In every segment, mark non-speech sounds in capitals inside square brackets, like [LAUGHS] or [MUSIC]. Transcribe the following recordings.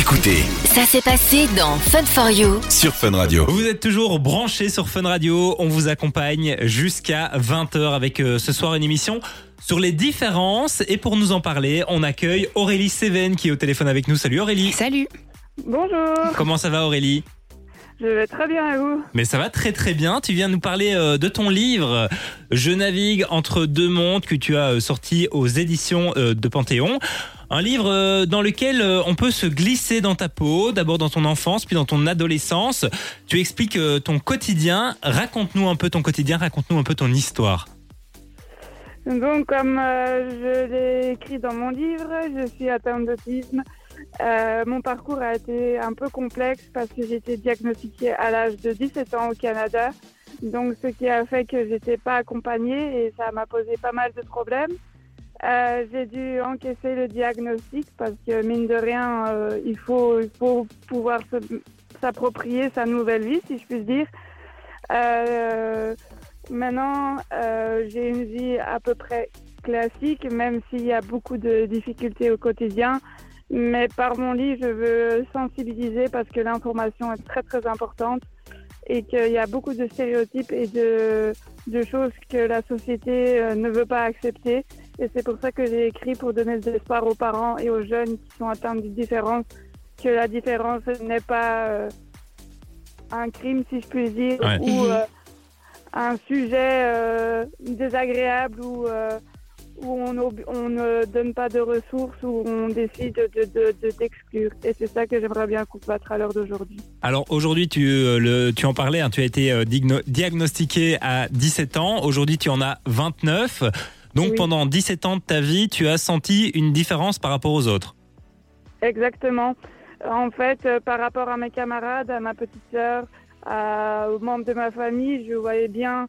Écoutez Ça s'est passé dans Fun for You. sur Fun Radio. Vous êtes toujours branchés sur Fun Radio. On vous accompagne jusqu'à 20h avec euh, ce soir une émission sur les différences. Et pour nous en parler, on accueille Aurélie Seven qui est au téléphone avec nous. Salut Aurélie. Salut. Bonjour, Comment ça va Aurélie? Je vais très bien et vous? Mais ça va très très bien. Tu viens nous parler euh, de ton livre Je navigue entre deux mondes que tu as euh, sorti aux éditions euh, de Panthéon. Un livre euh, dans lequel euh, on peut se glisser dans ta peau, d'abord dans ton enfance, puis dans ton adolescence. Tu expliques euh, ton quotidien. Raconte-nous un peu ton quotidien, raconte-nous un peu ton histoire. Donc comme je l'ai écrit dans mon livre, je suis atteinte d'autisme. Mon parcours a été un peu complexe parce que j'ai été diagnostiquée à l'âge de 17 ans au Canada. Donc ce qui a fait que j'étais pas accompagnée et ça m'a posé pas mal de problèmes. Euh, j'ai dû encaisser le diagnostic parce que mine de rien, euh, il, faut, pouvoir s'approprier sa nouvelle vie, si je puis dire. Euh, maintenant, j'ai une vie à peu près classique, même s'il y a beaucoup de difficultés au quotidien. Mais par mon livre, je veux sensibiliser parce que l'information est très très importante et qu'il y a beaucoup de stéréotypes et de, choses que la société ne veut pas accepter. Et c'est pour ça que j'ai écrit pour donner de l'espoir aux parents et aux jeunes qui sont atteints d'une différence, que la différence n'est pas euh, un crime, si je puis dire, Ouais. ou euh, un sujet euh, désagréable euh, où on, ne donne pas de ressources, où on décide de, de, de t'exclure. Et c'est ça que j'aimerais bien combattre à l'heure d'aujourd'hui. Alors aujourd'hui, tu, le, tu en parlais, hein, tu as été digno- diagnostiqué à 17 ans. Aujourd'hui, tu en as 29. Donc Oui. pendant 17 ans de ta vie, tu as senti une différence par rapport aux autres. Exactement. En fait, euh, par rapport à mes camarades, à ma petite sœur, à- aux membres de ma famille, je voyais bien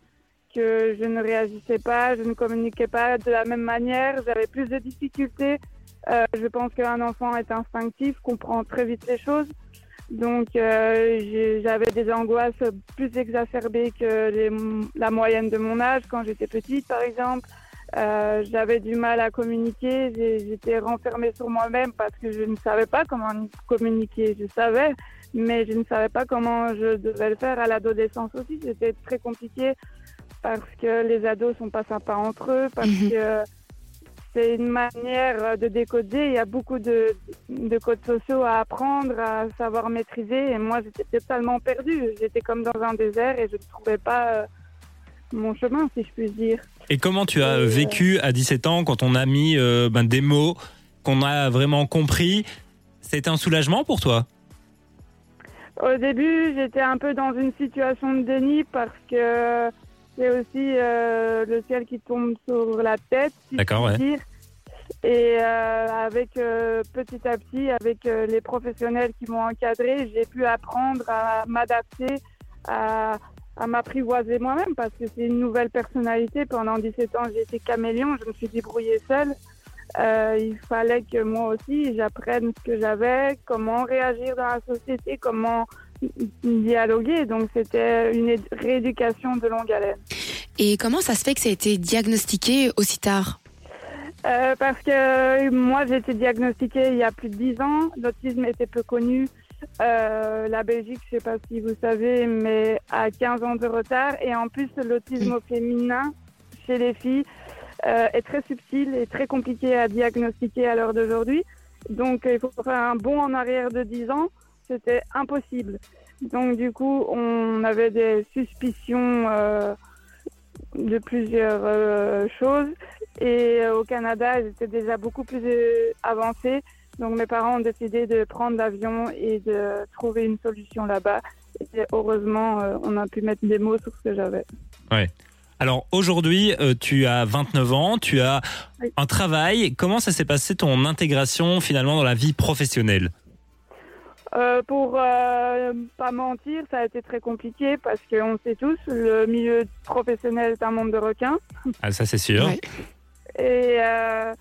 que je ne réagissais pas, je ne communiquais pas de la même manière, j'avais plus de difficultés. Euh, je pense qu'un enfant est instinctif, comprend très vite les choses. Donc, euh, j'avais des angoisses plus exacerbées que les- la moyenne de mon âge quand j'étais petite, par exemple. Euh, j'avais du mal à communiquer, j'étais renfermée sur moi-même parce que je ne savais pas comment communiquer. Je savais, mais je ne savais pas comment je devais le faire. À l'adolescence aussi, c'était très compliqué parce que les ados sont pas sympas entre eux, parce Mhm. que c'est une manière de décoder. Il y a beaucoup de, de codes sociaux à apprendre, à savoir maîtriser. Et moi, j'étais totalement perdue. J'étais comme dans un désert et je ne trouvais pas euh, mon chemin, si je puis dire. Et comment tu as vécu à 17 ans quand on a mis euh, ben, des mots qu'on a vraiment compris? C'était un soulagement pour toi? Au début, j'étais un peu dans une situation de déni parce que c'est aussi euh, le ciel qui tombe sur la tête, si D'accord, ouais. dire. Et euh, avec petit à petit, avec les professionnels qui m'ont encadré, j'ai pu apprendre à m'adapter, à, à m'apprivoiser moi-même parce que c'est une nouvelle personnalité. Pendant 17 ans, j'ai été caméléon, je me suis débrouillée seule. Euh, il fallait que moi aussi j'apprenne ce que j'avais, comment réagir dans la société, comment dialoguer. Donc c'était une rééducation de longue haleine. Et comment ça se fait que ça a été diagnostiqué aussi tard? Euh, parce que moi j'ai été diagnostiquée il y a plus de 10 ans. L'autisme était peu connu. Euh, la Belgique, je sais pas si vous savez, mais a 15 ans de retard. Et en plus, l'autisme au féminin chez les filles euh, est très subtil et très compliqué à diagnostiquer à l'heure d'aujourd'hui. Donc il faut faire un bond en arrière de 10 ans. C'était impossible. Donc du coup, on avait des suspicions euh, de plusieurs euh, choses. Et euh, au Canada, ils étaient déjà beaucoup plus euh, avancés. Donc mes parents ont décidé de prendre l'avion et de trouver une solution là-bas. Et heureusement, euh, on a pu mettre des mots sur ce que j'avais. Alors aujourd'hui, euh, tu as 29 ans, tu as Oui. un travail. Comment ça s'est passé ton intégration finalement dans la vie professionnelle? Euh, pour euh, pas mentir, ça a été très compliqué parce qu'on sait tous, le milieu professionnel est un monde de requins. Ah ça c'est sûr. Ouais. Et euh,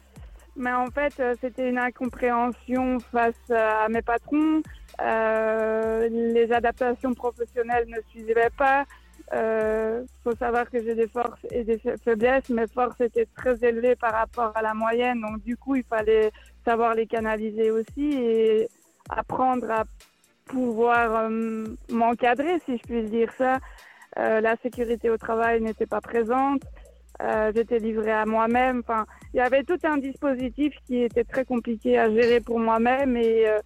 mais en fait, euh, c'était une incompréhension face à mes patrons. Euh, les adaptations professionnelles ne suivaient pas. Euh, faut savoir que j'ai des forces et des fa- faiblesses. Mes forces étaient très élevées par rapport à la moyenne, donc du coup, il fallait savoir les canaliser aussi. Et apprendre à pouvoir euh, m'encadrer, si je puis dire ça. Euh, la sécurité au travail n'était pas présente. Euh, J'étais livrée à moi-même. Enfin, il y avait tout un dispositif qui était très compliqué à gérer pour moi-même et, euh,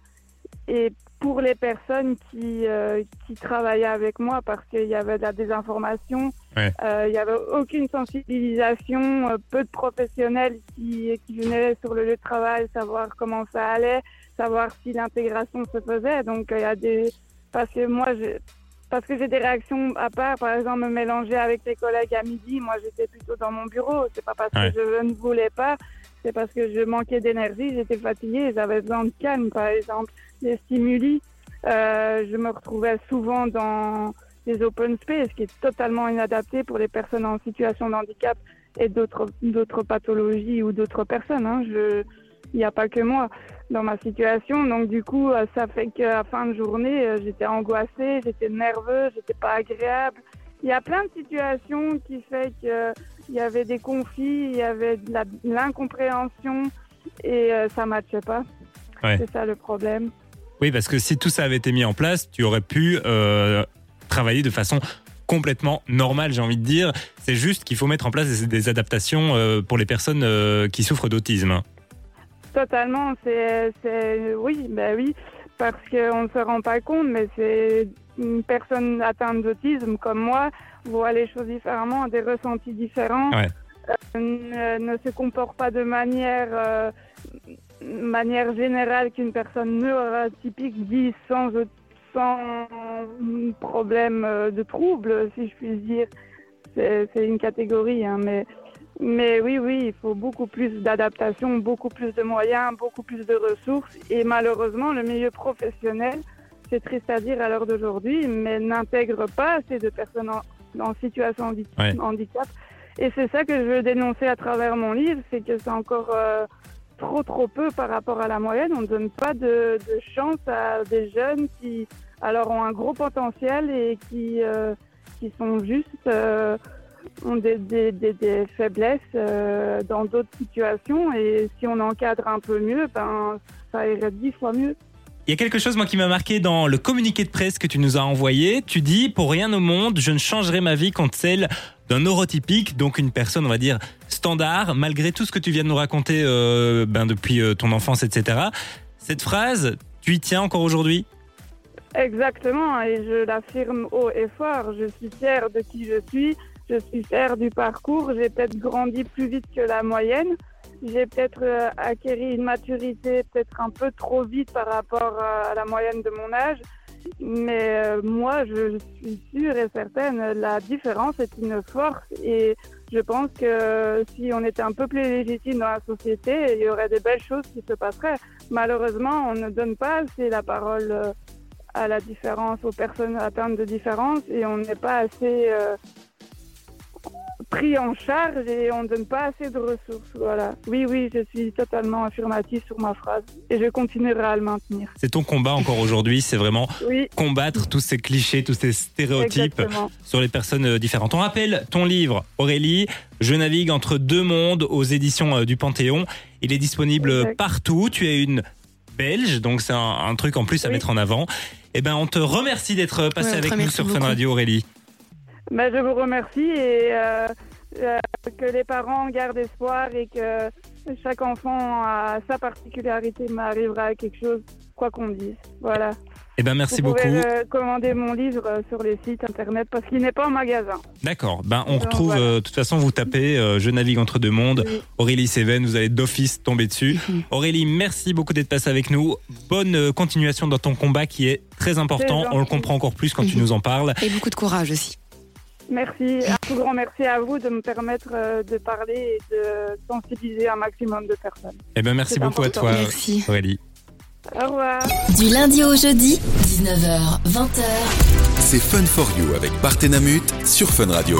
et pour les personnes qui, euh, qui travaillaient avec moi parce qu'il y avait de la désinformation, Ouais. Il n'y avait aucune sensibilisation, peu de professionnels qui, qui venaient sur le lieu de travail savoir comment ça allait, savoir si l'intégration se faisait. Donc il y a des parce que moi je parce que j'ai des réactions à part, par exemple me mélanger avec les collègues à midi, moi j'étais plutôt dans mon bureau. C'est pas parce Ouais. que je ne voulais pas, c'est parce que je manquais d'énergie, j'étais fatiguée, j'avais besoin de calme, par exemple, des stimuli. Euh, je me retrouvais souvent dans des open space, qui est totalement inadapté pour les personnes en situation de handicap et d'autres d'autres pathologies ou d'autres personnes. Hein. Je, il n'y a pas que moi dans ma situation. Donc du coup, euh, ça fait qu'à fin de journée, euh, j'étais angoissée, j'étais nerveuse, j'étais pas agréable. Il y a plein de situations qui fait que euh, y avait des conflits, il y avait de l'incompréhension et ça matchait pas. Ouais. C'est ça le problème. Oui, parce que si tout ça avait été mis en place, tu aurais pu euh, travailler de façon complètement normale, j'ai envie de dire. C'est juste qu'il faut mettre en place des, adaptations pour les personnes qui souffrent d'autisme. Totalement, c'est, c'est, oui, ben oui, parce qu'on ne se rend pas compte, mais c'est une personne atteinte d'autisme comme moi voit les choses différemment, a des ressentis différents, Ouais. euh, ne, ne se comporte pas de manière, euh, manière générale qu'une personne neurotypique vit sans, sans problème euh, de trouble, si je puis dire. C'est, c'est une catégorie, hein, mais mais oui, oui, il faut beaucoup plus d'adaptation, beaucoup plus de moyens, beaucoup plus de ressources. Et malheureusement, le milieu professionnel, c'est triste à dire à l'heure d'aujourd'hui, mais n'intègre pas assez de personnes en, en situation de Ouais. handicap. Et c'est ça que je veux dénoncer à travers mon livre, c'est que c'est encore euh, trop, trop peu par rapport à la moyenne. On ne donne pas de, de chance à des jeunes qui, alors, ont un gros potentiel et qui, euh, qui sont juste... euh, ont des, des, des, des faiblesses euh, dans d'autres situations et si on encadre un peu mieux, ben ça irait dix fois mieux. Il y a quelque chose moi qui m'a marqué dans le communiqué de presse que tu nous as envoyé. Tu dis pour rien au monde, je ne changerai ma vie contre celle d'un neurotypique, donc une personne on va dire standard, malgré tout ce que tu viens de nous raconter euh, ben, depuis euh, ton enfance, etc. Cette phrase, tu y tiens encore aujourd'hui? Exactement, et je l'affirme haut et fort. Je suis fière de qui je suis, je suis fière du parcours. J'ai peut-être grandi plus vite que la moyenne. J'ai peut-être euh, acquéri une maturité peut-être un peu trop vite par rapport à, à la moyenne de mon âge. Mais euh, moi, je suis sûre et certaine, la différence est une force et je pense que si on était un peu plus légitime dans la société, il y aurait des belles choses qui se passeraient. Malheureusement, on ne donne pas assez la parole euh, à la différence, aux personnes atteintes de différence et on n'est pas assez euh, pris en charge et on ne donne pas assez de ressources. Voilà. Oui, oui, je suis totalement affirmative sur ma phrase et je continuerai à le maintenir. C'est ton combat encore aujourd'hui, c'est vraiment [LAUGHS] Oui, combattre tous ces clichés, tous ces stéréotypes exactement. sur les personnes euh, différentes. On rappelle ton livre, Aurélie, Je navigue entre deux mondes aux éditions euh, du Panthéon. Il est disponible Exact. partout. Tu es une Belge, donc c'est un, un truc en plus à Oui. mettre en avant. Eh ben, on te remercie d'être passé Ouais, avec nous sur Fun. Radio, Aurélie. Ben, je vous remercie et euh, euh, que les parents gardent espoir et que chaque enfant a sa particularité, mais arrivera à quelque chose, quoi qu'on dise. Voilà. Eh ben, merci Vous beaucoup. pouvez euh, commander mon livre euh, sur les sites internet parce qu'il n'est pas en magasin. D'accord. Ben, on Donc, retrouve, voilà. euh, de toute façon, vous tapez euh, Je navigue entre deux mondes. Oui. Aurélie Seven, vous allez d'office tomber dessus. [LAUGHS] Aurélie, merci beaucoup d'être passée avec nous. Bonne continuation dans ton combat qui est très important. On le comprend encore plus quand tu [LAUGHS] nous en parles. Et beaucoup de courage aussi. Merci, un tout grand merci à vous de me permettre euh, de parler et de sensibiliser un maximum de personnes. Eh ben, merci beaucoup à toi, Merci. Aurélie. Au revoir. Du lundi au jeudi, 19h, 20h. C'est Fun for You avec Partenamut sur Fun Radio.